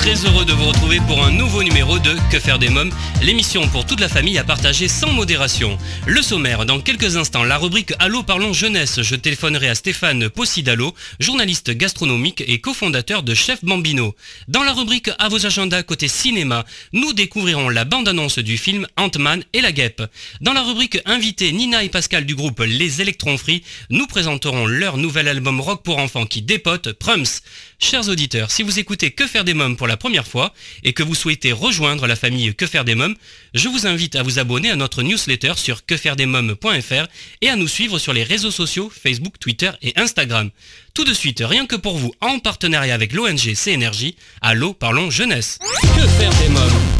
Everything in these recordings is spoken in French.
Très heureux de vous retrouver pour un nouveau numéro de Que faire des mômes, l'émission pour toute la famille à partager sans modération. Le sommaire, dans quelques instants, la rubrique Allô parlons jeunesse, je téléphonerai à Stéphane Possidalo, journaliste gastronomique et cofondateur de Chef Bambino. Dans la rubrique À vos agendas côté cinéma, nous découvrirons la bande-annonce du film Ant-Man et la guêpe. Dans la rubrique Invité, Nina et Pascal du groupe Les Électrons Free, nous présenterons leur nouvel album rock pour enfants qui dépote, Prums. Chers auditeurs, si vous écoutez Que faire des mômes pour la première fois et que vous souhaitez rejoindre la famille Que faire des mômes, je vous invite à vous abonner à notre newsletter sur quefairedesmômes.fr et à nous suivre sur les réseaux sociaux Facebook, Twitter et Instagram. Tout de suite, rien que pour vous, en partenariat avec l'ONG CNRJ, Allô parlons jeunesse. Que faire des mômes?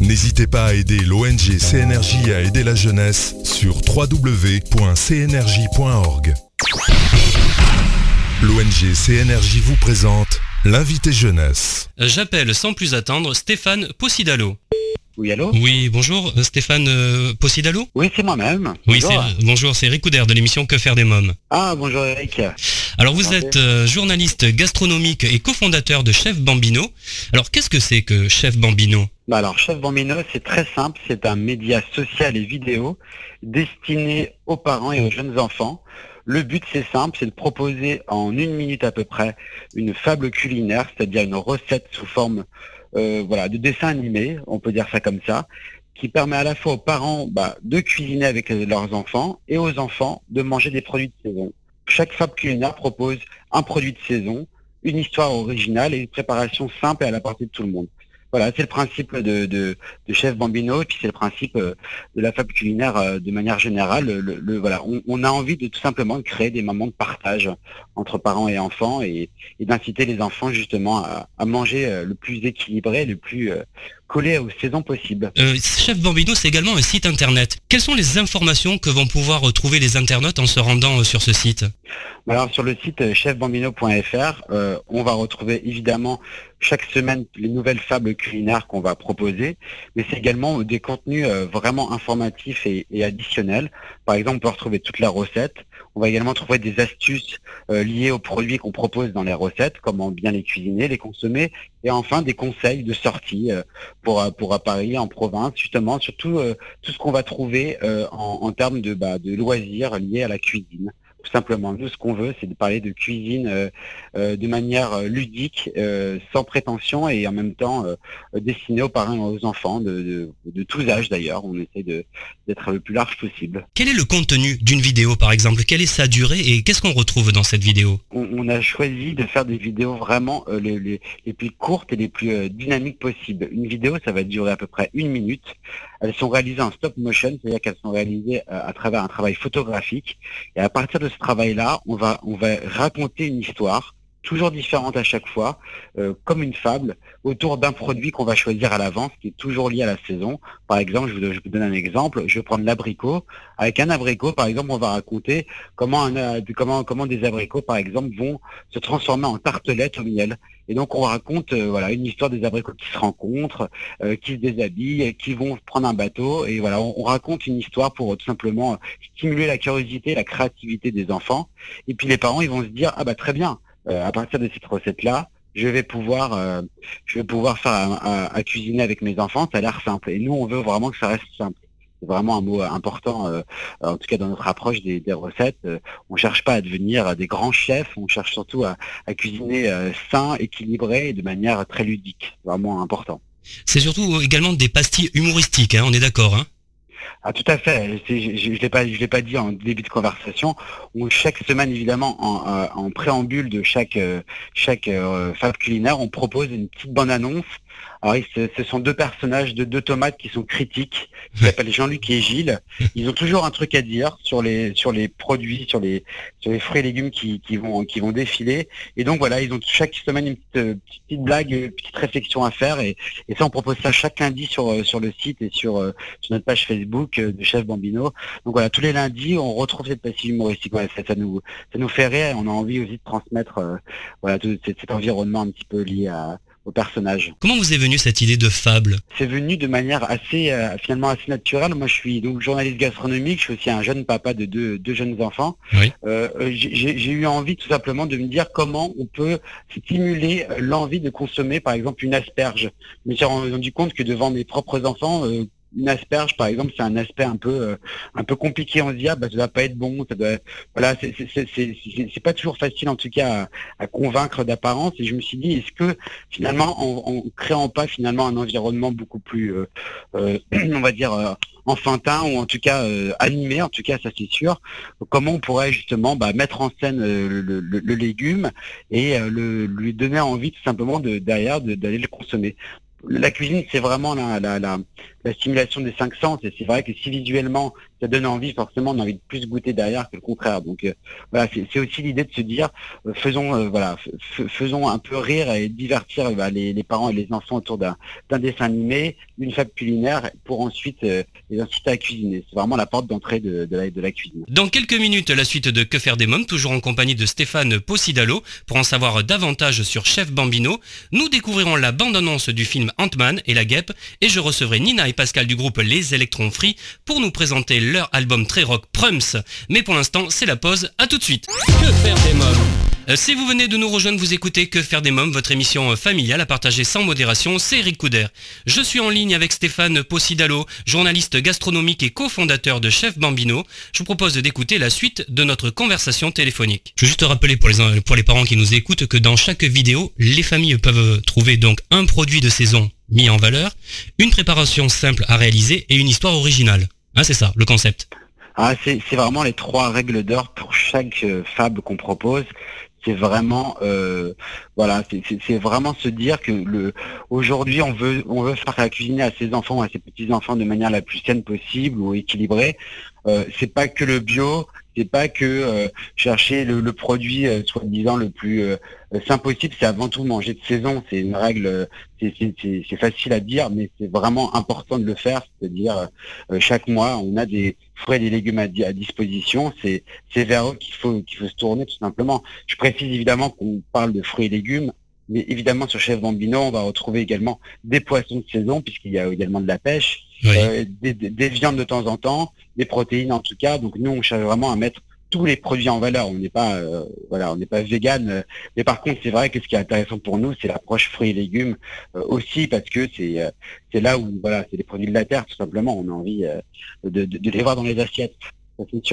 N'hésitez pas à aider l'ONG CNRJ à aider la jeunesse sur www.cnrj.org. L'ONG CNRJ vous présente l'invité jeunesse. J'appelle sans plus attendre Stéphane Possidalo. Oui, allô Oui, bonjour euh, Stéphane euh, Possidalo Oui, c'est moi-même. Oui, Bonjour. c'est bonjour, c'est Eric de l'émission Que faire des mômes. Ah, bonjour Eric. Alors vous êtes euh, journaliste gastronomique et cofondateur de Chef Bambino. Alors qu'est-ce que c'est que Chef Bambino? Bah alors, Chef Bambino, c'est très simple. C'est un média social et vidéo destiné aux parents et aux jeunes enfants. Le but, c'est simple, c'est de proposer en une minute à peu près une fable culinaire, c'est-à-dire une recette sous forme voilà, de dessin animé, on peut dire ça comme ça, qui permet à la fois aux parents bah, de cuisiner avec leurs enfants et aux enfants de manger des produits de saison. Chaque fable culinaire propose un produit de saison, une histoire originale et une préparation simple et à la portée de tout le monde. Voilà, c'est le principe de, de, Chef Bambino et puis c'est le principe euh, de la fable culinaire euh, de manière générale. Le, voilà, on, a envie de tout simplement créer des moments de partage entre parents et enfants et, d'inciter les enfants justement à, à manger euh, le plus équilibré, le plus aux saisons possibles. Euh, Chef Bambino, c'est également un site internet. Quelles sont les informations que vont pouvoir retrouver les internautes en se rendant euh, sur ce site? Alors sur le site euh, chefbambino.fr, euh, on va retrouver évidemment chaque semaine les nouvelles fables culinaires qu'on va proposer, mais c'est également des contenus vraiment informatifs et, et additionnels. Par exemple, on peut retrouver toute la recette. On va également trouver des astuces euh, liées aux produits qu'on propose dans les recettes, comment bien les cuisiner, les consommer, et enfin des conseils de sortie euh, pour euh, pour à Paris, en province, justement, surtout tout ce qu'on va trouver en, en termes de bah, de loisirs liés à la cuisine tout simplement. Nous, ce qu'on veut, c'est de parler de cuisine euh, euh, de manière euh, ludique, euh, sans prétention et en même temps euh, destinée aux parents et aux enfants, de, de, de tous âges d'ailleurs. On essaie de- d'être le plus large possible. Quel est le contenu d'une vidéo par exemple? Quelle est sa durée? Et qu'est-ce qu'on retrouve dans cette vidéo? On, on a choisi de faire des vidéos vraiment euh, les, les, les plus courtes et les plus dynamiques possibles. Une vidéo, ça va durer à peu près une minute. Elles sont réalisées en stop motion, c'est-à-dire qu'elles sont réalisées euh, à travers un travail photographique. Et à partir de ce travail-là, on va, on va raconter une histoire toujours différente à chaque fois, euh, comme une fable, autour d'un produit qu'on va choisir à l'avance, qui est toujours lié à la saison. Par exemple, je vous, donne un exemple, je vais prendre l'abricot. Avec un abricot, par exemple, on va raconter comment, un, euh, comment, comment des abricots, par exemple, vont se transformer en tartelettes au miel. Et donc, on raconte euh, voilà une histoire des abricots qui se rencontrent, euh, qui se déshabillent, qui vont prendre un bateau. Et voilà, on, on raconte une histoire pour euh, tout simplement euh, stimuler la curiosité, la créativité des enfants. Et puis, les parents, ils vont se dire, ah bah très bien, euh, à partir de cette recette-là, je vais pouvoir, euh, je vais pouvoir faire à, cuisiner avec mes enfants. Ça a l'air simple. Et nous, on veut vraiment que ça reste simple. C'est vraiment un mot euh, important, euh, en tout cas dans notre approche des, des recettes. Euh, on cherche pas à devenir euh, des grands chefs, on cherche surtout à, à cuisiner euh, sain, équilibré et de manière très ludique. Vraiment important. C'est surtout également des pastilles humoristiques, hein, on est d'accord hein Ah, tout à fait. Je ne l'ai pas, dit en début de conversation. Où chaque semaine, évidemment, en, préambule de chaque chaque fab culinaire, on propose une petite bande annonce alors, ce, sont deux personnages de deux tomates qui sont critiques, qui s'appellent Jean-Luc et Gilles. Ils ont toujours un truc à dire sur les sur les produits, sur les sur les fruits et légumes qui, vont qui vont défiler. Et donc voilà, ils ont chaque semaine une petite, petite blague, une petite réflexion à faire. Et, ça, on propose ça chaque lundi sur sur le site et sur sur notre page Facebook de Chef Bambino. Donc voilà, tous les lundis, on retrouve cette passion humoristique. ça, nous ça nous fait rire. Et on a envie aussi de transmettre voilà tout cet environnement un petit peu lié à au personnage. Comment vous est venue cette idée de fable? C'est venu de manière assez euh, finalement assez naturelle. Moi, je suis donc journaliste gastronomique. Je suis aussi un jeune papa de deux, deux jeunes enfants. Oui. Euh, j'ai eu envie tout simplement de me dire comment on peut stimuler l'envie de consommer, par exemple, une asperge. Je me suis rendu compte que devant mes propres enfants, euh, une asperge, par exemple, c'est un aspect un peu euh, un peu compliqué. On se dit ah bah ça doit pas être bon, ça doit voilà, c'est pas toujours facile en tout cas à, convaincre d'apparence. Et je me suis dit est-ce que finalement en, créant pas finalement un environnement beaucoup plus euh, euh, on va dire enfantin ou en tout cas animé, en tout cas ça c'est sûr. Comment on pourrait justement bah, mettre en scène le, légume et le, lui donner envie tout simplement de derrière d'aller le consommer? La cuisine, c'est vraiment la, la, la, la, stimulation des cinq sens. Et c'est vrai que si visuellement, ça donne envie, forcément, on a envie de plus goûter derrière que le contraire. Donc euh, voilà, c'est aussi l'idée de se dire, euh, faisons euh, voilà, faisons un peu rire et divertir bah, les, parents et les enfants autour d'un dessin animé, d'une fable culinaire, pour ensuite les inciter à cuisiner. C'est vraiment la porte d'entrée de, de, la, de la cuisine. Dans quelques minutes, la suite de Que faire des mômes, toujours en compagnie de Stéphane Possidalo, pour en savoir davantage sur Chef Bambino, nous découvrirons la bande-annonce du film Ant-Man et la guêpe, et je recevrai Nina et Pascal du groupe Les Électrons Free pour nous présenter leur album très rock Prums. Mais pour l'instant, c'est la pause, à tout de suite. Que faire des mômes? Euh, si vous venez de nous rejoindre, vous écoutez Que faire des mômes, votre émission euh, familiale à partager sans modération, c'est Eric Couder. Je suis en ligne avec Stéphane Possidalo, journaliste gastronomique et cofondateur de Chef Bambino. Je vous propose d'écouter la suite de notre conversation téléphonique. Je veux juste rappeler pour les, pour les parents qui nous écoutent que dans chaque vidéo, les familles peuvent trouver donc un produit de saison mis en valeur, une préparation simple à réaliser et une histoire originale. Ah, c'est ça, le concept. Ah, c'est vraiment les trois règles d'or pour chaque euh, fable qu'on propose c'est vraiment euh, voilà c'est vraiment se dire que le aujourd'hui on veut on veut faire la cuisiner à ses enfants à ses petits enfants de manière la plus saine possible ou équilibrée euh, c'est pas que le bio c'est pas que euh, chercher le, produit euh, soi-disant le plus euh, sain possible, c'est avant tout manger de saison. C'est une règle, c'est facile à dire, mais c'est vraiment important de le faire. C'est-à-dire chaque mois, on a des fruits et des légumes à, disposition. C'est vers eux qu'il faut qu'il faut se tourner tout simplement. Je précise évidemment qu'on parle de fruits et légumes. Mais évidemment, sur Chef Bambino, on va retrouver également des poissons de saison, puisqu'il y a également de la pêche, des, viandes de temps en temps, des protéines en tout cas. Donc nous, on cherche vraiment à mettre tous les produits en valeur. On n'est pas, euh, voilà, on n'est pas vegan. Euh, mais par contre, c'est vrai que ce qui est intéressant pour nous, c'est l'approche fruits et légumes euh, aussi parce que c'est, c'est là où, voilà, c'est des produits de la terre tout simplement. On a envie de, de, les voir dans les assiettes.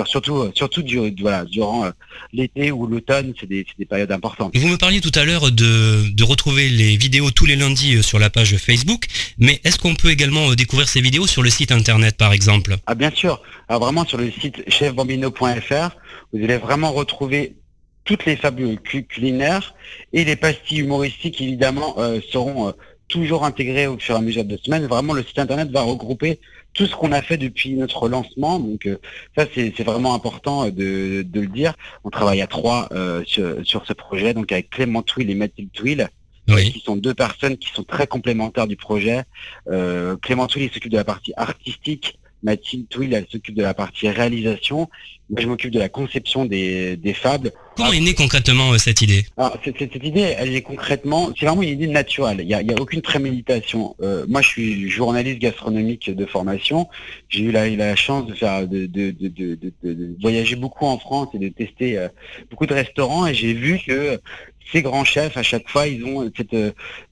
Surtout, euh, surtout du, voilà, durant euh, l'été ou l'automne, c'est des, des, périodes importantes. Vous me parliez tout à l'heure de, de, retrouver les vidéos tous les lundis euh, sur la page Facebook, mais est-ce qu'on peut également découvrir ces vidéos sur le site internet par exemple? Ah bien sûr, alors vraiment sur le site chefbambino.fr, vous allez vraiment retrouver toutes les fables culinaires et les pastilles humoristiques évidemment seront toujours intégrées au fur et à mesure de semaine. Vraiment le site internet va regrouper tout ce qu'on a fait depuis notre lancement. Donc euh, ça, c'est vraiment important euh, de, le dire. On travaille à trois euh, sur, ce projet, donc avec Clément Twill et Mathilde Twill. qui sont deux personnes qui sont très complémentaires du projet. Clément Twill, il s'occupe de la partie artistique, Mathilde Twill, elle s'occupe de la partie réalisation. Moi, je m'occupe de la conception des, des fables. Comment est née concrètement euh, cette idée? Alors, cette, cette, idée, elle est concrètement, c'est vraiment une idée naturelle. Il n'y a, a, aucune préméditation. Euh, moi, je suis journaliste gastronomique de formation. J'ai eu la, la, chance de faire, de, de, de, de, voyager beaucoup en France et de tester euh, beaucoup de restaurants. Et j'ai vu que ces grands chefs, à chaque fois, ils ont cette,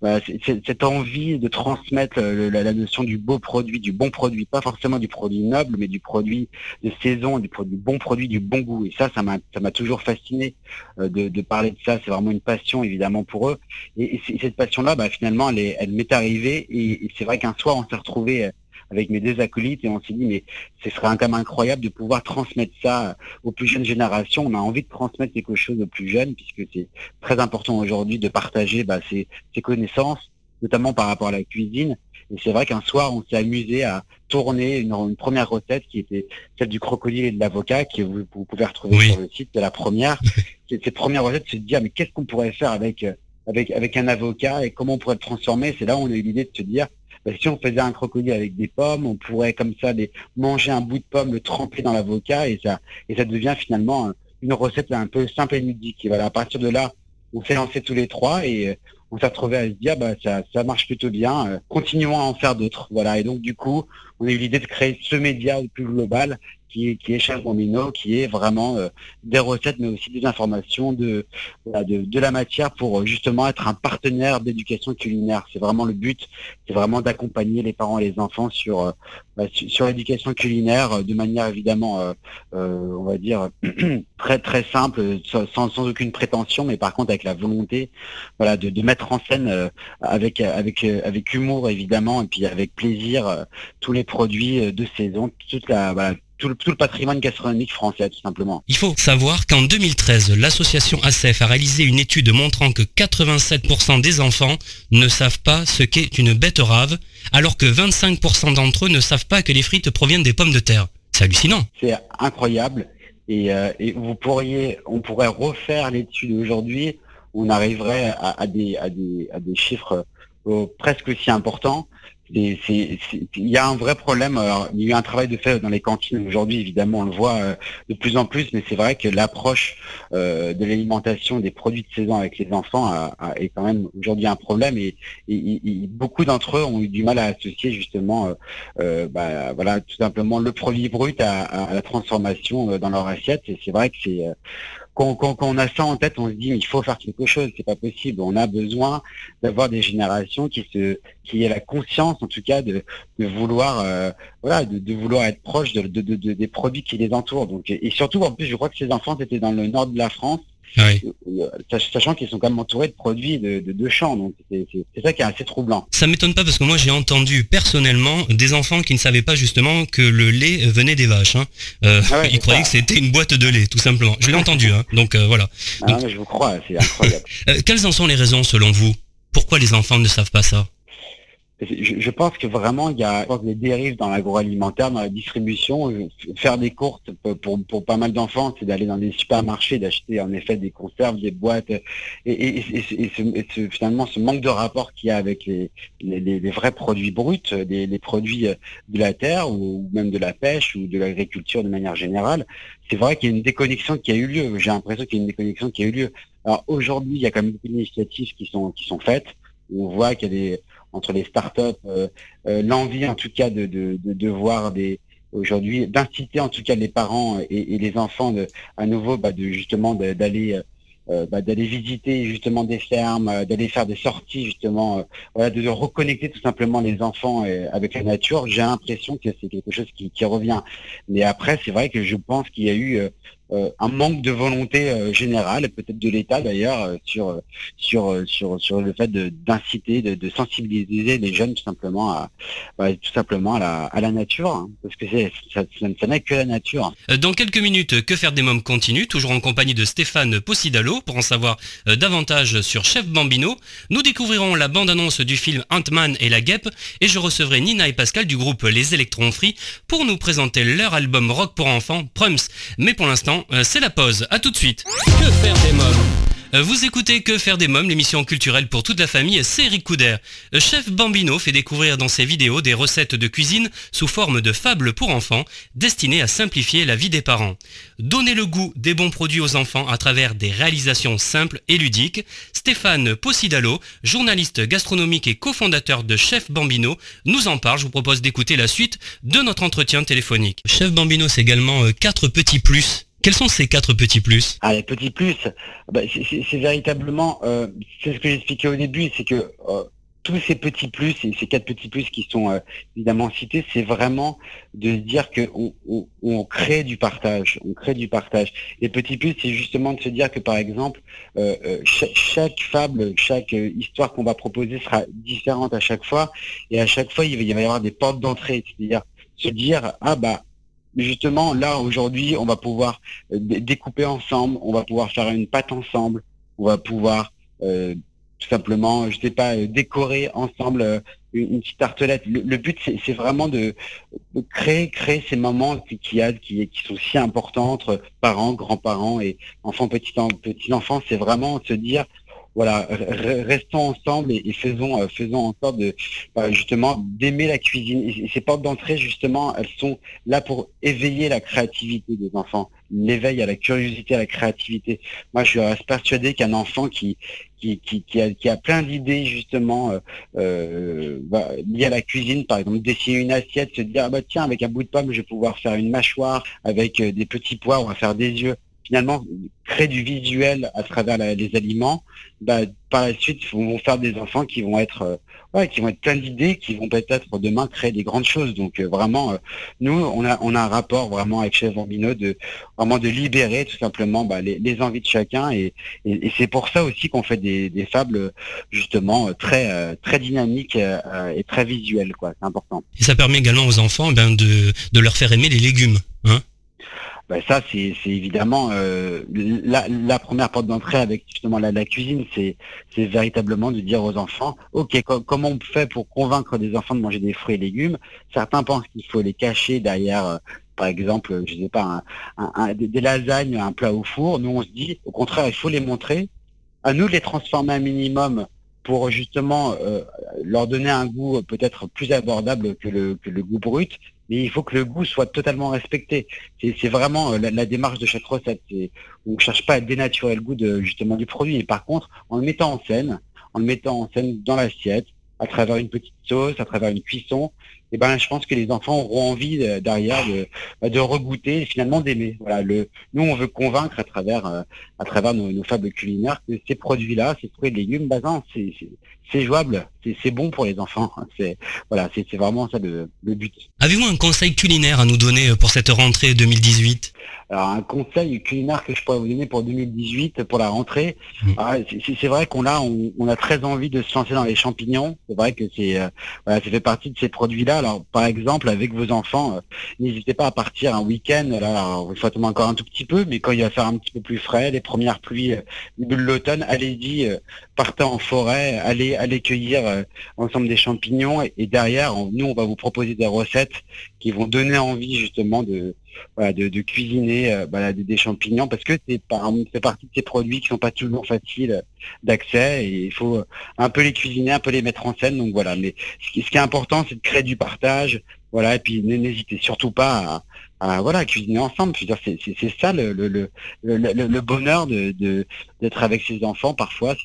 bah, cette, envie de transmettre la, la, notion du beau produit, du bon produit, pas forcément du produit noble, mais du produit de saison, du bon produit du bon goût. Et ça, ça m'a, ça m'a toujours fasciné euh, de, parler de ça. C'est vraiment une passion, évidemment, pour eux. Et, cette passion-là, bah, finalement, elle, elle m'est arrivée. Et, c'est vrai qu'un soir, on s'est retrouvé avec mes deux acolytes et on s'est dit mais ce serait quand même incroyable de pouvoir transmettre ça aux plus jeunes générations. On a envie de transmettre quelque chose aux plus jeunes puisque c'est très important aujourd'hui de partager bah, ses, connaissances, notamment par rapport à la cuisine. Et c'est vrai qu'un soir, on s'est amusé à tourner une, première recette qui était celle du crocodile et de l'avocat, que vous, pouvez retrouver sur le site de la première. Cette première recette, c'est de dire mais qu'est-ce qu'on pourrait faire avec avec, avec un avocat et comment on pourrait le transformer? C'est là où on a eu l'idée de se dire, bah, si on faisait un crocodile avec des pommes, on pourrait comme ça manger un bout de pomme, le tremper dans l'avocat et ça, et ça devient finalement une recette un peu simple et ludique. Et voilà, à partir de là, on s'est lancé tous les trois et euh, on s'est retrouvé à se dire bah ça, ça marche plutôt bien, euh, continuons à en faire d'autres. Voilà, et donc du coup, on a eu l'idée de créer ce média au plus global qui, qui est Chef Bambino, qui est vraiment euh, des recettes, mais aussi des informations de, de, la matière pour euh, justement être un partenaire d'éducation culinaire. C'est vraiment le but, c'est vraiment d'accompagner les parents et les enfants sur, euh, bah, sur l'éducation culinaire de manière évidemment, on va dire, très très simple, sans, sans, aucune prétention, mais par contre avec la volonté voilà, de, de mettre en scène avec, avec, avec humour évidemment, et puis avec plaisir tous les produits de saison, toute la, voilà, tout le, patrimoine gastronomique français, tout simplement. Il faut savoir qu'en 2013, l'association ACEF a réalisé une étude montrant que 87% des enfants ne savent pas ce qu'est une betterave, alors que 25% d'entre eux ne savent pas que les frites proviennent des pommes de terre. C'est hallucinant. C'est incroyable. Et, euh, vous pourriez, on pourrait refaire l'étude aujourd'hui, on arriverait à, des, à, des, chiffres euh, presque aussi importants il y a un vrai problème. il y a eu un travail de fait dans les cantines aujourd'hui, évidemment, on le voit euh, de plus en plus, mais c'est vrai que l'approche euh, de l'alimentation des produits de saison avec les enfants est quand même aujourd'hui un problème et, beaucoup d'entre eux ont eu du mal à associer justement, euh, bah, voilà, tout simplement le produit brut à, à la transformation dans leur assiette. Et c'est vrai que c'est quand, on a ça en tête, on se dit il faut faire quelque chose, c'est pas possible. On a besoin d'avoir des générations qui se, qui aient la conscience, en tout cas, de, vouloir, euh, voilà, de, vouloir être proche de, des produits qui les entourent. Donc, et surtout, en plus, je crois que ces enfants étaient dans le nord de la France. Oui. Euh, sachant qu'ils sont quand même entourés de produits de, de, champs, donc c'est ça qui est assez troublant. Ça m'étonne pas parce que moi j'ai entendu personnellement des enfants qui ne savaient pas justement que le lait venait des vaches. Hein. Euh, ah ils croyaient que c'était une boîte de lait, tout simplement. Je l'ai entendu, hein. donc euh, voilà. Ah, je vous crois, c'est incroyable. quelles en sont les raisons selon vous? Pourquoi les enfants ne savent pas ça? Je, pense que vraiment, il y a des dérives dans l'agroalimentaire, dans la distribution. Faire des courses pour, pour pas mal d'enfants, c'est d'aller dans des supermarchés, d'acheter en effet des conserves, des boîtes, et, finalement ce manque de rapport qu'il y a avec les, les, vrais produits bruts, les, produits de la terre ou même de la pêche ou de l'agriculture de manière générale, c'est vrai qu'il y a une déconnexion qui a eu lieu. J'ai l'impression qu'il y a une déconnexion qui a eu lieu. Alors aujourd'hui, il y a quand même beaucoup d'initiatives qui sont qui sont faites. On voit qu'il y a des entre les startups, euh, euh, l'envie en tout cas de, de, de, voir des aujourd'hui d'inciter en tout cas les parents et, les enfants de, à nouveau bah, de justement d'aller euh, bah, d'aller visiter justement des fermes, d'aller faire des sorties justement, voilà, de, reconnecter tout simplement les enfants avec la nature. J'ai l'impression que c'est quelque chose qui, qui, revient. Mais après, c'est vrai que je pense qu'il y a eu euh, un manque de volonté euh, générale, peut-être de l'État d'ailleurs, euh, sur, sur, sur, sur le fait d'inciter, de, de, sensibiliser les jeunes tout simplement à, bah, tout simplement à la, à la nature, hein, parce que ça, ça n'est que la nature. Dans quelques minutes, Que faire des mômes continue, toujours en compagnie de Stéphane Possidalo, pour en savoir davantage sur Chef Bambino. Nous découvrirons la bande-annonce du film Ant-Man et la guêpe, et je recevrai Nina et Pascal du groupe Les Électrons Free pour nous présenter leur album rock pour enfants, Prums. Mais pour l'instant, euh, c'est la pause. À tout de suite. Que faire des mômes euh, vous écoutez Que faire des mômes, l'émission culturelle pour toute la famille, c'est Eric Couder. Euh, Chef Bambino fait découvrir dans ses vidéos des recettes de cuisine sous forme de fables pour enfants, destinées à simplifier la vie des parents. Donner le goût des bons produits aux enfants à travers des réalisations simples et ludiques. Stéphane Possidalo, journaliste gastronomique et cofondateur de Chef Bambino, nous en parle. Je vous propose d'écouter la suite de notre entretien téléphonique. Chef Bambino, c'est également 4 petits plus quels sont ces quatre petits plus? Ah, Les petits plus, bah, c'est véritablement, euh, c'est ce que j'expliquais au début, c'est que euh, tous ces petits plus et ces quatre petits plus qui sont euh, évidemment cités, c'est vraiment de se dire qu'on on, crée du partage, on crée du partage. Les petits plus, c'est justement de se dire que par exemple, euh, euh, chaque, fable, chaque histoire qu'on va proposer sera différente à chaque fois, et à chaque fois il va y avoir des portes d'entrée, c'est-à-dire se dire ah bah justement là aujourd'hui on va pouvoir découper ensemble, on va pouvoir faire une pâte ensemble, on va pouvoir tout simplement, je sais pas, euh, décorer ensemble euh, une, petite tartelette. Le, but, c'est vraiment de, créer, créer ces moments qui, qui, qui sont si importants entre parents, grands-parents et enfants, petits, petits. C'est vraiment se dire, voilà, restons ensemble et, faisons, euh, faisons en sorte bah, justement d'aimer la cuisine. Ces portes d'entrée, justement, elles sont là pour éveiller la créativité des enfants, l'éveil à la curiosité, à la créativité. Moi, je suis persuadé qu'un enfant qui, a, plein d'idées justement euh, euh bah, liées à la cuisine, par exemple dessiner une assiette, se dire ah bah tiens avec un bout de pomme je vais pouvoir faire une mâchoire, avec des petits pois on va faire des yeux finalement créer du visuel à travers les aliments, bah, par la suite vont faire des enfants qui vont être euh, ouais, qui vont être plein d'idées, qui vont peut-être demain créer des grandes choses. Donc euh, vraiment, euh, nous on a on a un rapport vraiment avec Chef Bambino de vraiment de libérer tout simplement bah, les, envies de chacun et, c'est pour ça aussi qu'on fait des, fables justement très très dynamiques et très visuelles quoi. C'est important. Et ça permet également aux enfants eh ben, de de leur faire aimer les légumes. Hein ben ça, c'est évidemment euh, la, première porte d'entrée avec justement la, la cuisine, c'est véritablement de dire aux enfants, ok, comment on fait pour convaincre des enfants de manger des fruits et légumes? Certains pensent qu'il faut les cacher derrière, euh, par exemple, je sais pas, un, des, des, lasagnes, un plat au four. Nous, on se dit, au contraire, il faut les montrer. À nous de les transformer un minimum pour justement euh, leur donner un goût peut-être plus abordable que le, que le goût brut, mais il faut que le goût soit totalement respecté. C'est vraiment euh, la, démarche de chaque recette. On ne cherche pas à dénaturer le goût de, justement du produit, et par contre, en le mettant en scène, en le mettant en scène dans l'assiette, à travers une petite sauce, à travers une cuisson, eh ben je pense que les enfants auront envie euh, derrière de, bah, de regoûter et finalement d'aimer. Voilà, le, nous on veut convaincre à travers euh, à travers nos, fables culinaires que ces produits-là, ces fruits et légumes, bah c'est c'est jouable, c'est bon pour les enfants. C'est voilà, c'est vraiment ça le, le but. Avez-vous un conseil culinaire à nous donner pour cette rentrée 2018 alors un conseil culinaire que je pourrais vous donner pour 2018, pour la rentrée, mmh. ah, c'est vrai qu'on a on, a très envie de se lancer dans les champignons. C'est vrai que c'est euh, voilà, ça fait partie de ces produits-là. Alors par exemple avec vos enfants, euh, n'hésitez pas à partir un week-end. Là, il faut attendre encore un tout petit peu, mais quand il va faire un petit peu plus frais, les premières pluies euh, de l'automne, allez-y, partez en forêt, allez allez cueillir ensemble des champignons et derrière, nous on va vous proposer des recettes qui vont donner envie justement de de, cuisiner euh, des, champignons parce que c'est partie de ces produits qui sont pas toujours faciles d'accès et il faut un peu les cuisiner, un peu les mettre en scène. Donc voilà, mais ce qui, est important, c'est de créer du partage, voilà, et puis n'hésitez surtout pas à, voilà cuisiner ensemble. C'est ça le, le, bonheur de d'être avec ses enfants. Parfois,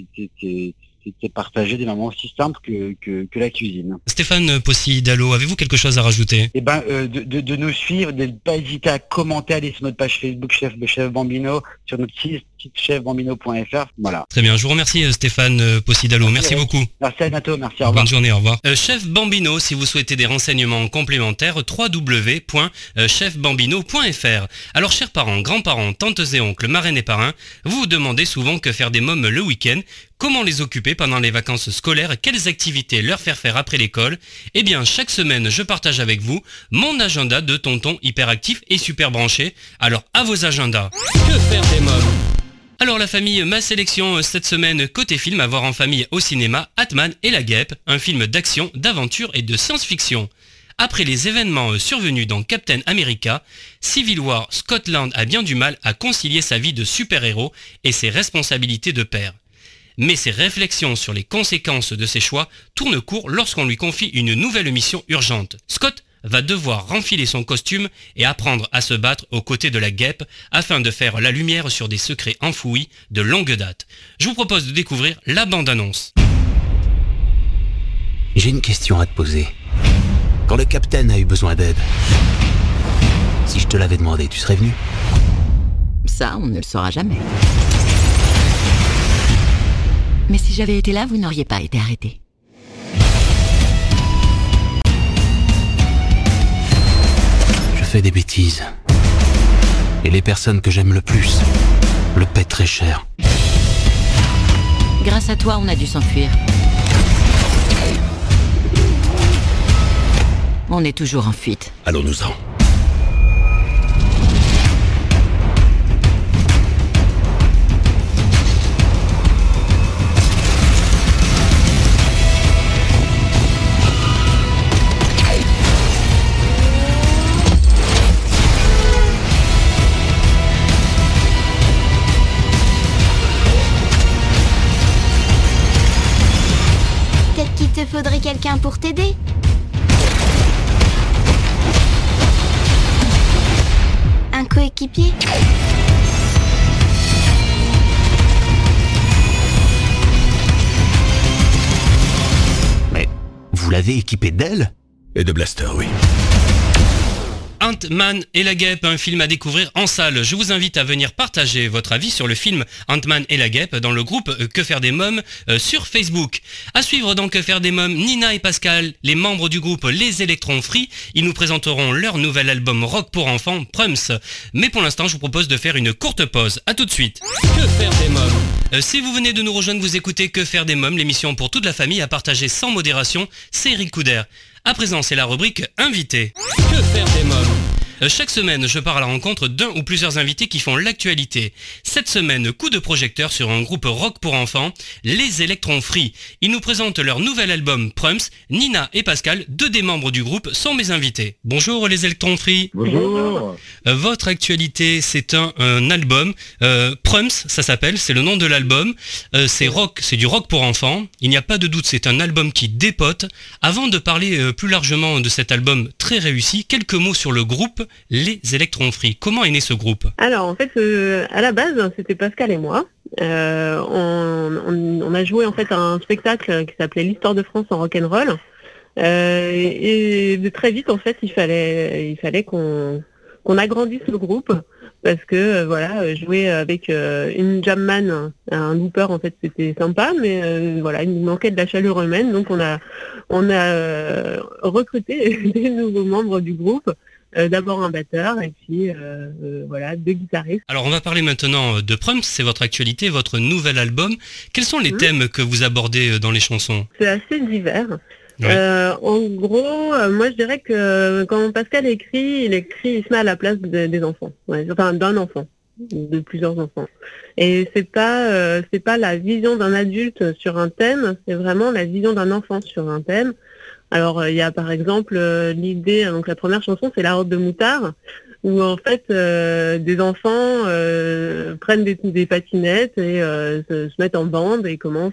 c'est partager des moments aussi simples que, que, la cuisine. Stéphane Possi-Dallo, avez-vous quelque chose à rajouter? Eh ben, euh, de, de, nous suivre, de ne pas hésiter à commenter, aller sur notre page Facebook Chef, Chef Bambino, sur notre site chefbambino.fr. Voilà. Très bien, je vous remercie euh, Stéphane euh, Possidalo, merci, beaucoup. Merci à bientôt, merci, au revoir. Bonne journée, au revoir. Chef Bambino, si vous souhaitez des renseignements complémentaires, www.chefbambino.fr. Alors chers parents, grands-parents, tantes et oncles, marraines et parrains, vous vous demandez souvent que faire des mômes le week-end, comment les occuper pendant les vacances scolaires, quelles activités leur faire faire après l'école. Eh bien, chaque semaine, je partage avec vous mon agenda de tonton hyperactif et super branché. Alors, à vos agendas. Que faire des mômes? Alors la famille, ma sélection cette semaine côté film à voir en famille au cinéma, Atman et la Guêpe, un film d'action, d'aventure et de science-fiction. Après les événements survenus dans Captain America, Civil War, Scotland a bien du mal à concilier sa vie de super-héros et ses responsabilités de père. Mais ses réflexions sur les conséquences de ses choix tournent court lorsqu'on lui confie une nouvelle mission urgente. Scott va devoir renfiler son costume et apprendre à se battre aux côtés de la guêpe afin de faire la lumière sur des secrets enfouis de longue date. Je vous propose de découvrir la bande-annonce. J'ai une question à te poser. Quand le capitaine a eu besoin d'aide, si je te l'avais demandé, tu serais venu? Ça, on ne le saura jamais. Mais si j'avais été là, vous n'auriez pas été arrêté. Je fais des bêtises. Et les personnes que j'aime le plus le paient très cher. Grâce à toi, on a dû s'enfuir. On est toujours en fuite. Allons-nous-en. Quelqu'un pour t'aider. Un coéquipier Mais vous l'avez équipé d'ailes? Et de blaster, oui. Ant-Man et la guêpe, un film à découvrir en salle. Je vous invite à venir partager votre avis sur le film Ant-Man et la guêpe dans le groupe euh, Que faire des mômes euh, sur Facebook. À suivre dans Que faire des mômes, Nina et Pascal, les membres du groupe Les Électrons Free, ils nous présenteront leur nouvel album rock pour enfants, Prums. Mais pour l'instant, je vous propose de faire une courte pause. À tout de suite. Que faire des mômes Euh, Si vous venez de nous rejoindre, vous écoutez Que faire des mômes, l'émission pour toute la famille à partager sans modération. C'est Eric Couder. À présent, c'est la rubrique Invité. Que faire des mômes chaque semaine, je pars à la rencontre d'un ou plusieurs invités qui font l'actualité. Cette semaine, coup de projecteur sur un groupe rock pour enfants, les Électrons Free. Ils nous présentent leur nouvel album Prums. Nina et Pascal, deux des membres du groupe, sont mes invités. Bonjour les Électrons Free. Bonjour. Euh, votre actualité, c'est un, un album. Euh, Prums, ça s'appelle, c'est le nom de l'album. Euh, c'est rock, c'est du rock pour enfants. Il n'y a pas de doute, c'est un album qui dépote. Avant de parler euh, plus largement de cet album très réussi, quelques mots sur le groupe Les Électrons Free. Comment est né ce groupe Alors en fait, euh, à la base, c'était Pascal et moi. Euh, on, a joué en fait un spectacle qui s'appelait l'Histoire de France en rock'n'roll. Euh, et, et très vite en fait, il fallait, il fallait qu'on agrandisse le groupe parce que voilà, jouer avec une jamman, un looper en fait, c'était sympa, mais voilà, il nous manquait de la chaleur humaine, donc on a on a recruté des nouveaux membres du groupe. Euh, D'abord un batteur et puis euh, euh, voilà deux guitaristes. Alors on va parler maintenant de Prums, c'est votre actualité, votre nouvel album. Quels sont les Mhm. thèmes que vous abordez dans les chansons? C'est assez divers. Ouais. Euh, en gros, euh, moi je dirais que quand Pascal écrit, il écrit, il se met à la place de- des enfants, ouais, enfin d'un enfant, de plusieurs enfants. Et c'est pas, euh, c'est pas la vision d'un adulte sur un thème, c'est vraiment la vision d'un enfant sur un thème. Alors euh, il y a par exemple euh, l'idée, donc la première chanson c'est La robe de moutard, où en fait euh, des enfants prennent des, patinettes et se, mettent en bande et commencent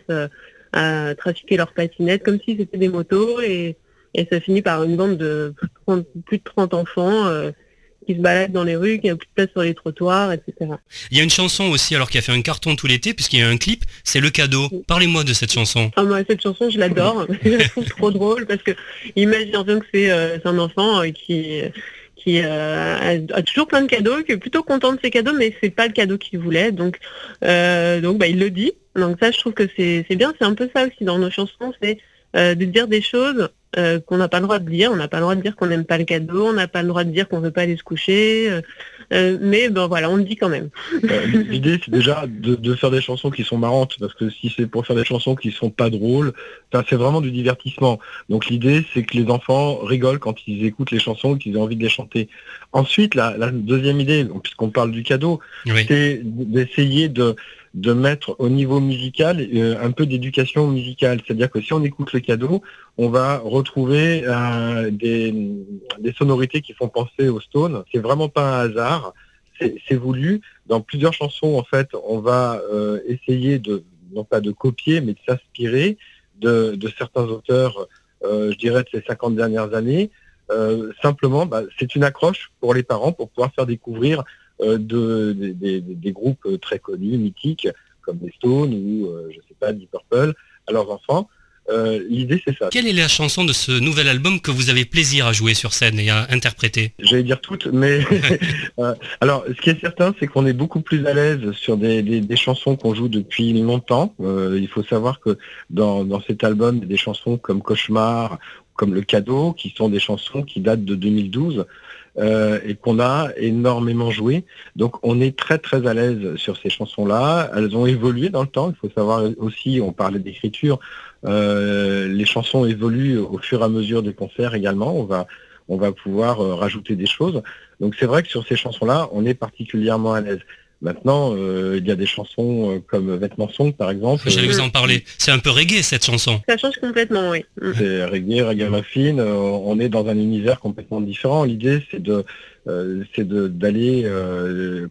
à trafiquer leurs patinettes comme si c'était des motos et, et ça finit par une bande de plus de 30, plus de 30 enfants qui se baladent dans les rues, qui a plus de place sur les trottoirs, etc. Il y a une chanson aussi alors qui a fait un carton tout l'été puisqu'il y a un clip, c'est Le Cadeau. Parlez-moi de cette chanson. Ah, moi, cette chanson, je l'adore. je la trouve trop drôle parce que imagine que c'est euh, un enfant euh, qui qui euh, a, toujours plein de cadeaux, qui est plutôt content de ses cadeaux, mais c'est pas le cadeau qu'il voulait. Donc, donc bah, il le dit. Donc ça, je trouve que c'est c'est bien. C'est un peu ça aussi dans nos chansons, c'est de dire des choses euh, qu'on n'a pas le droit de dire. On n'a pas le droit de dire qu'on n'aime pas le cadeau. On n'a pas le droit de dire qu'on veut pas aller se coucher. euh, euh, mais bon, voilà, on le dit quand même. Euh, L'idée, c'est déjà de, de faire des chansons qui sont marrantes, parce que si c'est pour faire des chansons qui sont pas drôles, c'est vraiment du divertissement. Donc l'idée, c'est que les enfants rigolent quand ils écoutent les chansons, qu'ils ont envie de les chanter. Ensuite, la, la deuxième idée, puisqu'on parle du cadeau, Oui. c'est d'essayer de, de mettre au niveau musical euh, un peu d'éducation musicale. C'est-à-dire que si on écoute le cadeau, on va retrouver euh, des, des sonorités qui font penser au Stone. C'est vraiment pas un hasard. C'est voulu. Dans plusieurs chansons, en fait, on va euh, essayer de, non pas de copier, mais de s'inspirer de, de certains auteurs, euh, je dirais, de ces 50 dernières années. Euh, simplement, bah, c'est une accroche pour les parents pour pouvoir faire découvrir euh, de, des- des, des groupes très connus, mythiques, comme les Stones ou, euh, je sais pas, Deep Purple, à leurs enfants. Euh, L'idée, c'est ça. Quelle est la chanson de ce nouvel album que vous avez plaisir à jouer sur scène et à interpréter? J'allais dire toutes, mais euh, alors ce qui est certain, c'est qu'on est beaucoup plus à l'aise sur des, des- des chansons qu'on joue depuis longtemps. Euh, il faut savoir que dans, dans cet album, il y a des chansons comme Cauchemar, comme Le Cadeau, qui sont des chansons qui datent de 2012. Euh, et qu'on a énormément joué. Donc on est très très à l'aise sur ces chansons-là. Elles ont évolué dans le temps. Il faut savoir aussi, on parlait d'écriture, euh, les chansons évoluent au fur et à mesure des concerts également. On va on va pouvoir euh, rajouter des choses. Donc c'est vrai que sur ces chansons-là, on est particulièrement à l'aise. Maintenant, euh, il y a des chansons euh, comme Vêtements Song, par exemple. J'allais vous en parler. C'est un peu reggae, cette chanson. Ça change complètement, oui. Mm. C'est reggae, ragamuffin. Euh, on est dans un univers complètement différent. L'idée, c'est de c'est d'aller,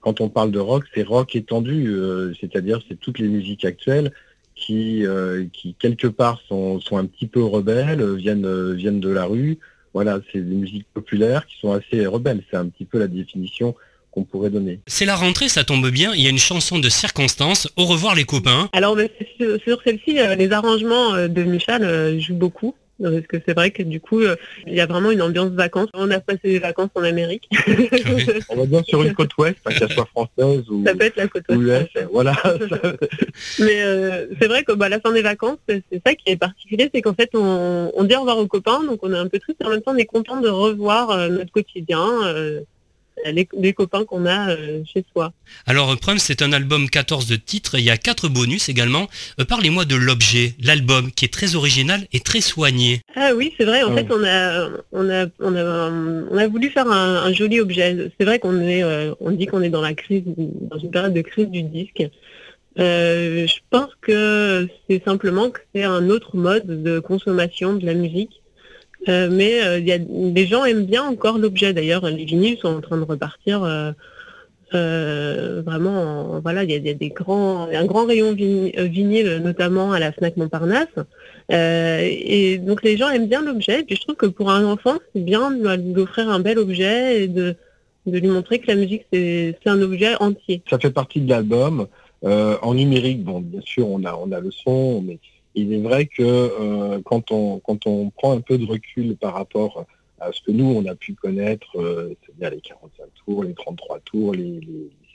quand on parle de rock, c'est rock étendu, c'est-à-dire c'est toutes les musiques actuelles qui, qui quelque part sont, sont un petit peu rebelles, viennent, viennent de la rue. Voilà, c'est des musiques populaires qui sont assez rebelles. C'est un petit peu la définition qu'on pourrait donner. C'est la rentrée, ça tombe bien, il y a une chanson de circonstance, Au revoir les copains. Alors sur, celle-ci, euh, les arrangements euh, de Michel euh, jouent beaucoup. Parce que c'est vrai que du coup, il y a vraiment une ambiance vacances. On a passé les vacances en Amérique. On va bien sur une côte ouest, qu'elle soit française ou. Ça peut être la côte ouest. voilà. Mais c'est vrai que bah, la fin des vacances, c'est ça qui est particulier, c'est qu'en fait, on, on, dit au revoir aux copains, donc on est un peu triste, et en même temps, on est content de revoir notre quotidien les, copains qu'on a euh, chez soi. Alors Prum, c'est un album 14 de titres, il y a 4 bonus également. Euh, parlez-moi de l'objet, l'album qui est très original et très soigné. Ah oui, c'est vrai, en fait on a, on, a, on, a, on a voulu faire un, joli objet. C'est vrai qu'on est, euh, on dit qu'on est dans la crise, dans une période de crise du disque. je pense que c'est simplement que c'est un autre mode de consommation de la musique euh, mais euh, y a, les gens aiment bien encore l'objet. D'ailleurs, les vinyles sont en train de repartir. Euh, vraiment, voilà, il y, a, des grands, un grand rayon vinyle, notamment à la Fnac Montparnasse. et donc les gens aiment bien l'objet. Puis je trouve que pour un enfant, c'est bien d'offrir un bel objet et de, de lui montrer que la musique c'est un objet entier. Ça fait partie de l'album. en numérique, bon, bien sûr, on a, on a le son, mais il est vrai que euh, quand, on, quand on prend un peu de recul par rapport à ce que nous, on a pu connaître, euh, c'est-à-dire les 45 tours, les 33 tours, les,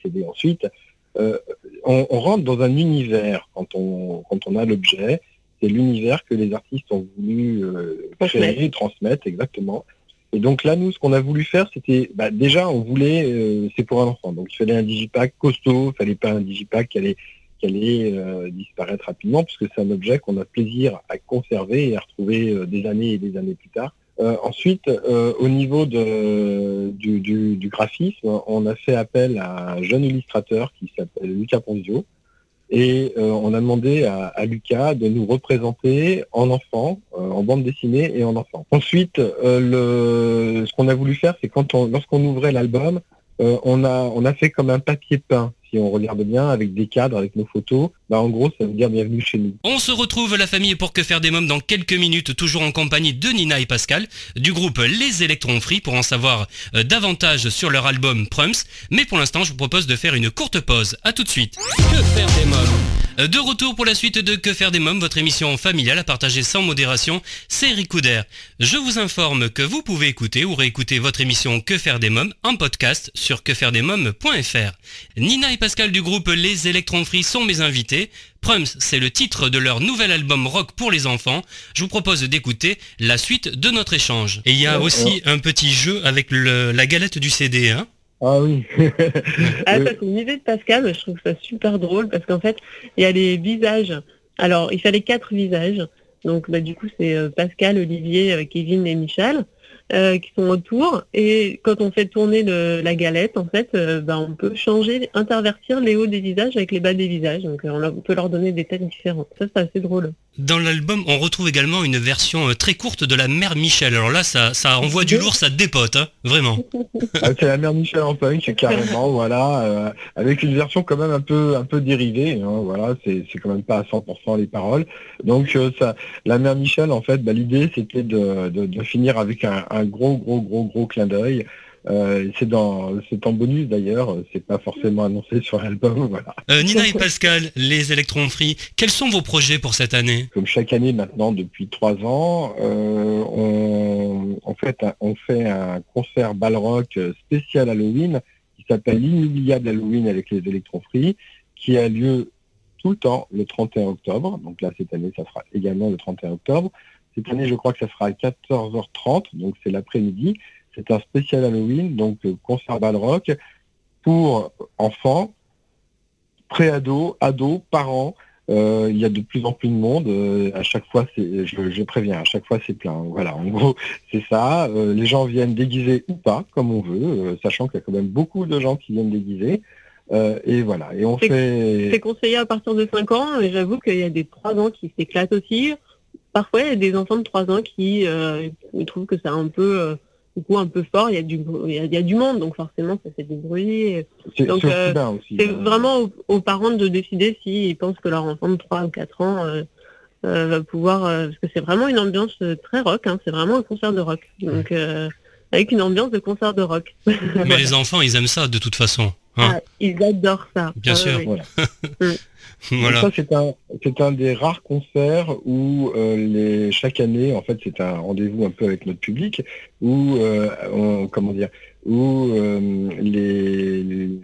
CD ensuite, euh, on, rentre dans un univers quand on, quand on a l'objet. C'est l'univers que les artistes ont voulu créer, transmettre, exactement. Et donc là, nous, ce qu'on a voulu faire, c'était bah, déjà, on voulait, c'est pour un enfant. Donc il fallait un digipack costaud, il fallait pas un digipack qui allait qui allait euh, disparaître rapidement, puisque c'est un objet qu'on a plaisir à conserver et à retrouver euh, des années et des années plus tard. Euh, ensuite, au niveau du, graphisme, on a fait appel à un jeune illustrateur qui s'appelle Lucas Ponzio, et on a demandé à, Lucas de nous représenter en enfant, en bande dessinée et en enfant. Ensuite, ce qu'on a voulu faire, c'est quand on, lorsqu'on ouvrait l'album, on, a, on a fait comme un papier peint on regarde bien, avec des cadres, avec nos photos, bah en gros, ça veut dire bienvenue chez nous. On se retrouve la famille pour que faire des mômes dans quelques minutes, toujours en compagnie de Nina et Pascal, du groupe Les Électrons Free, pour en savoir euh, davantage sur leur album Prums. Mais pour l'instant, je vous propose de faire une courte pause. À tout de suite. Que faire des mômes? Euh, de retour pour la suite de Que faire des mômes, votre émission familiale à partager sans modération, c'est Eric Couder. Je vous informe que vous pouvez écouter ou réécouter votre émission Que faire des mômes en podcast sur quefairedesmômes.fr. Nina et Pascal du groupe Les Électrons Free sont mes invités. Prums, c'est le titre de leur nouvel album rock pour les enfants. Je vous propose d'écouter la suite de notre échange. Et il y a aussi un petit jeu avec la galette du CD, hein ah oui. ah, ça, c'est une idée de Pascal, je trouve ça super drôle parce qu'en fait, il y a les visages. Alors, il fallait quatre visages. Donc, bah, du coup, c'est euh, Pascal, Olivier, euh, Kevin et Michel. Euh, qui sont autour. Et quand on fait tourner la galette, en fait, euh, bah, on peut changer, intervertir les hauts des visages avec les bas des visages. Donc euh, on, peut leur donner des têtes différentes. Ça, c'est assez drôle. Dans l'album, on retrouve également une version très courte de la mère Michel. Alors là, ça, ça envoie du lourd, ça dépote, hein, vraiment. Ah, c'est la mère Michel en punk, carrément, voilà, avec une version quand même un peu, un peu dérivée. Hein, voilà, c'est quand même pas à 100% les paroles. Donc ça, la mère Michel, en fait, bah, l'idée c'était de, de, finir avec un un gros, gros, gros, gros clin d'œil. Euh, c'est dans, c'est en bonus d'ailleurs, c'est pas forcément annoncé sur l'album. Voilà. Euh, Nina et Pascal, les électrons free, quels sont vos projets pour cette année? Comme chaque année maintenant depuis trois ans, euh, on, fait un, on fait un concert balrock spécial Halloween qui s'appelle l'inoubliable Halloween avec les électrons free, qui a lieu tout le temps le 31 octobre. Donc là cette année ça sera également le 31 octobre. Cette année, je crois que ça sera à 14h30, donc c'est l'après-midi. C'est un spécial Halloween, donc euh, concert bal rock pour enfants, pré-ados, ados, parents. Euh, il y a de plus en plus de monde. euh, à chaque fois, c'est, je, je préviens, à chaque fois c'est plein. Voilà, en gros, c'est ça. Euh, les gens viennent déguisés ou pas, comme on veut, sachant qu'il y a quand même beaucoup de gens qui viennent déguisés. Et voilà, et on C'est- fait. C'est conseillé à partir de 5 ans, mais j'avoue qu'il y a des 3 ans qui s'éclatent aussi. Parfois, il y a des enfants de 3 ans qui trouvent que c'est un peu, du coup, un peu fort. Il y, a du, il, y a, il y a du monde, donc forcément, ça fait du bruit. C'est, donc, euh. C'est Euh, vraiment aux, aux parents de décider s'ils pensent que leur enfant de 3 ou 4 ans euh, euh, va pouvoir... euh, parce que c'est vraiment une ambiance très rock, hein, c'est vraiment un concert de rock. Donc, euh, avec une ambiance de concert de rock. Mais les enfants, ils aiment ça de toute façon. hein. Ah, ils adorent ça. Bien Ah, sûr. oui. Voilà. voilà. Ça, c'est un, c'est un des rares concerts où euh, les, chaque année, en fait, c'est un rendez-vous un peu avec notre public, où, euh, on- comment dire, où euh, les, les- les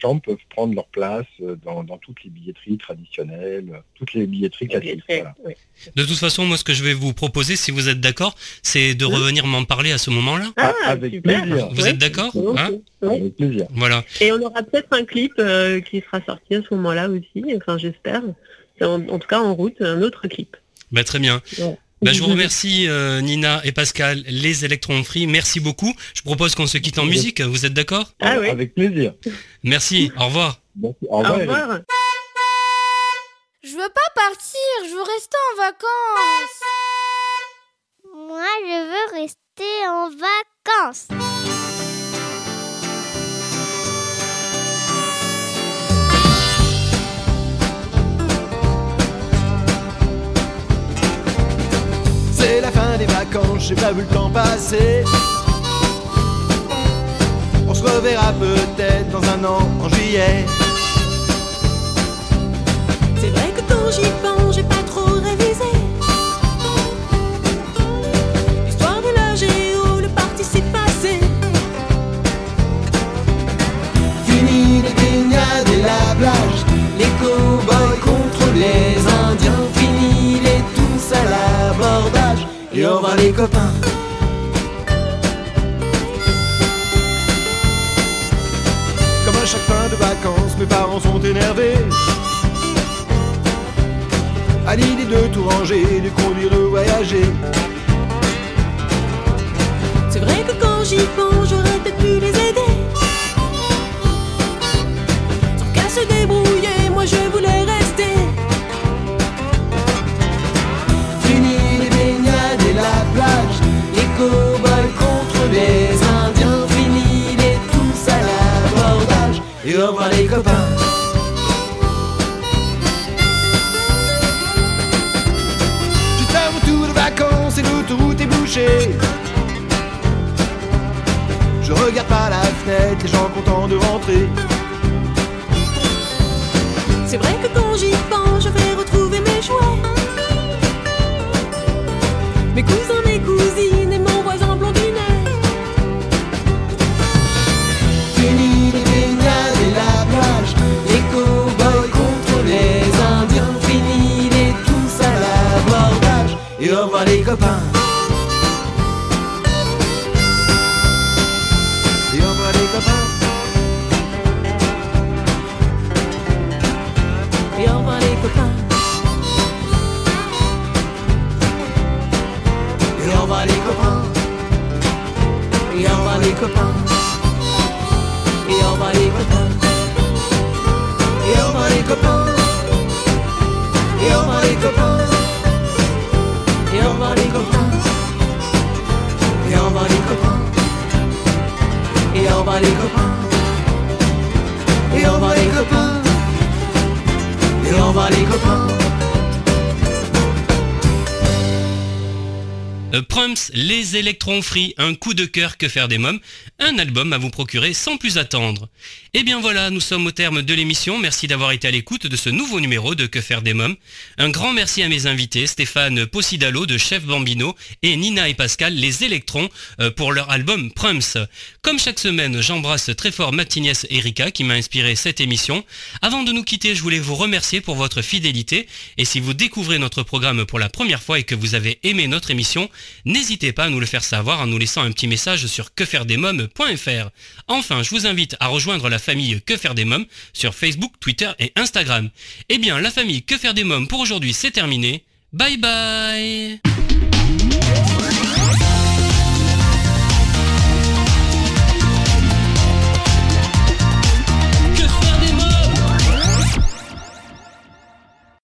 gens peuvent prendre leur place euh, dans, dans toutes les billetteries traditionnelles, toutes les billetteries classiques. voilà. Oui. De toute façon, moi, ce que je vais vous proposer, si vous êtes d'accord, c'est de Oui. revenir m'en parler à ce moment-là. Ah, avec super. plaisir. Vous êtes d'accord hein Oui. Avec plaisir. Voilà. Et on aura peut-être un clip euh, qui sera sorti à ce moment-là aussi, enfin j'espère. C'est En, en tout cas en route, un autre clip. Bah, très bien. Ouais. Bah, je vous remercie euh, Nina et Pascal, les électrons free. Merci beaucoup. Je propose qu'on se quitte en musique. Vous êtes d'accord? Ah oui. Avec plaisir. Merci. Au revoir. Merci. Au Au revoir. Eric. revoir. Je veux pas partir, je veux rester en vacances. Moi, je veux rester en vacances. C'est la fin des vacances, j'ai pas vu le temps passer. On se reverra peut-être dans un an, en juillet. Je regarde par la fenêtre, les gens contents de rentrer. money could Euh, Prums, les électrons free, un coup de cœur que faire des mômes, un album à vous procurer sans plus attendre. Et bien voilà, nous sommes au terme de l'émission. Merci d'avoir été à l'écoute de ce nouveau numéro de Que faire des mômes. Un grand merci à mes invités, Stéphane Possidalo de Chef Bambino et Nina et Pascal, les électrons, euh, pour leur album Prums. Comme chaque semaine, j'embrasse très fort ma petite nièce Erika qui m'a inspiré cette émission. Avant de nous quitter, je voulais vous remercier pour votre fidélité. Et si vous découvrez notre programme pour la première fois et que vous avez aimé notre émission, N'hésitez pas à nous le faire savoir en nous laissant un petit message sur quefairedesmoms.fr. Enfin, je vous invite à rejoindre la famille Que faire des mômes sur Facebook, Twitter et Instagram. Eh bien, la famille Que faire des mômes pour aujourd'hui, c'est terminé. Bye bye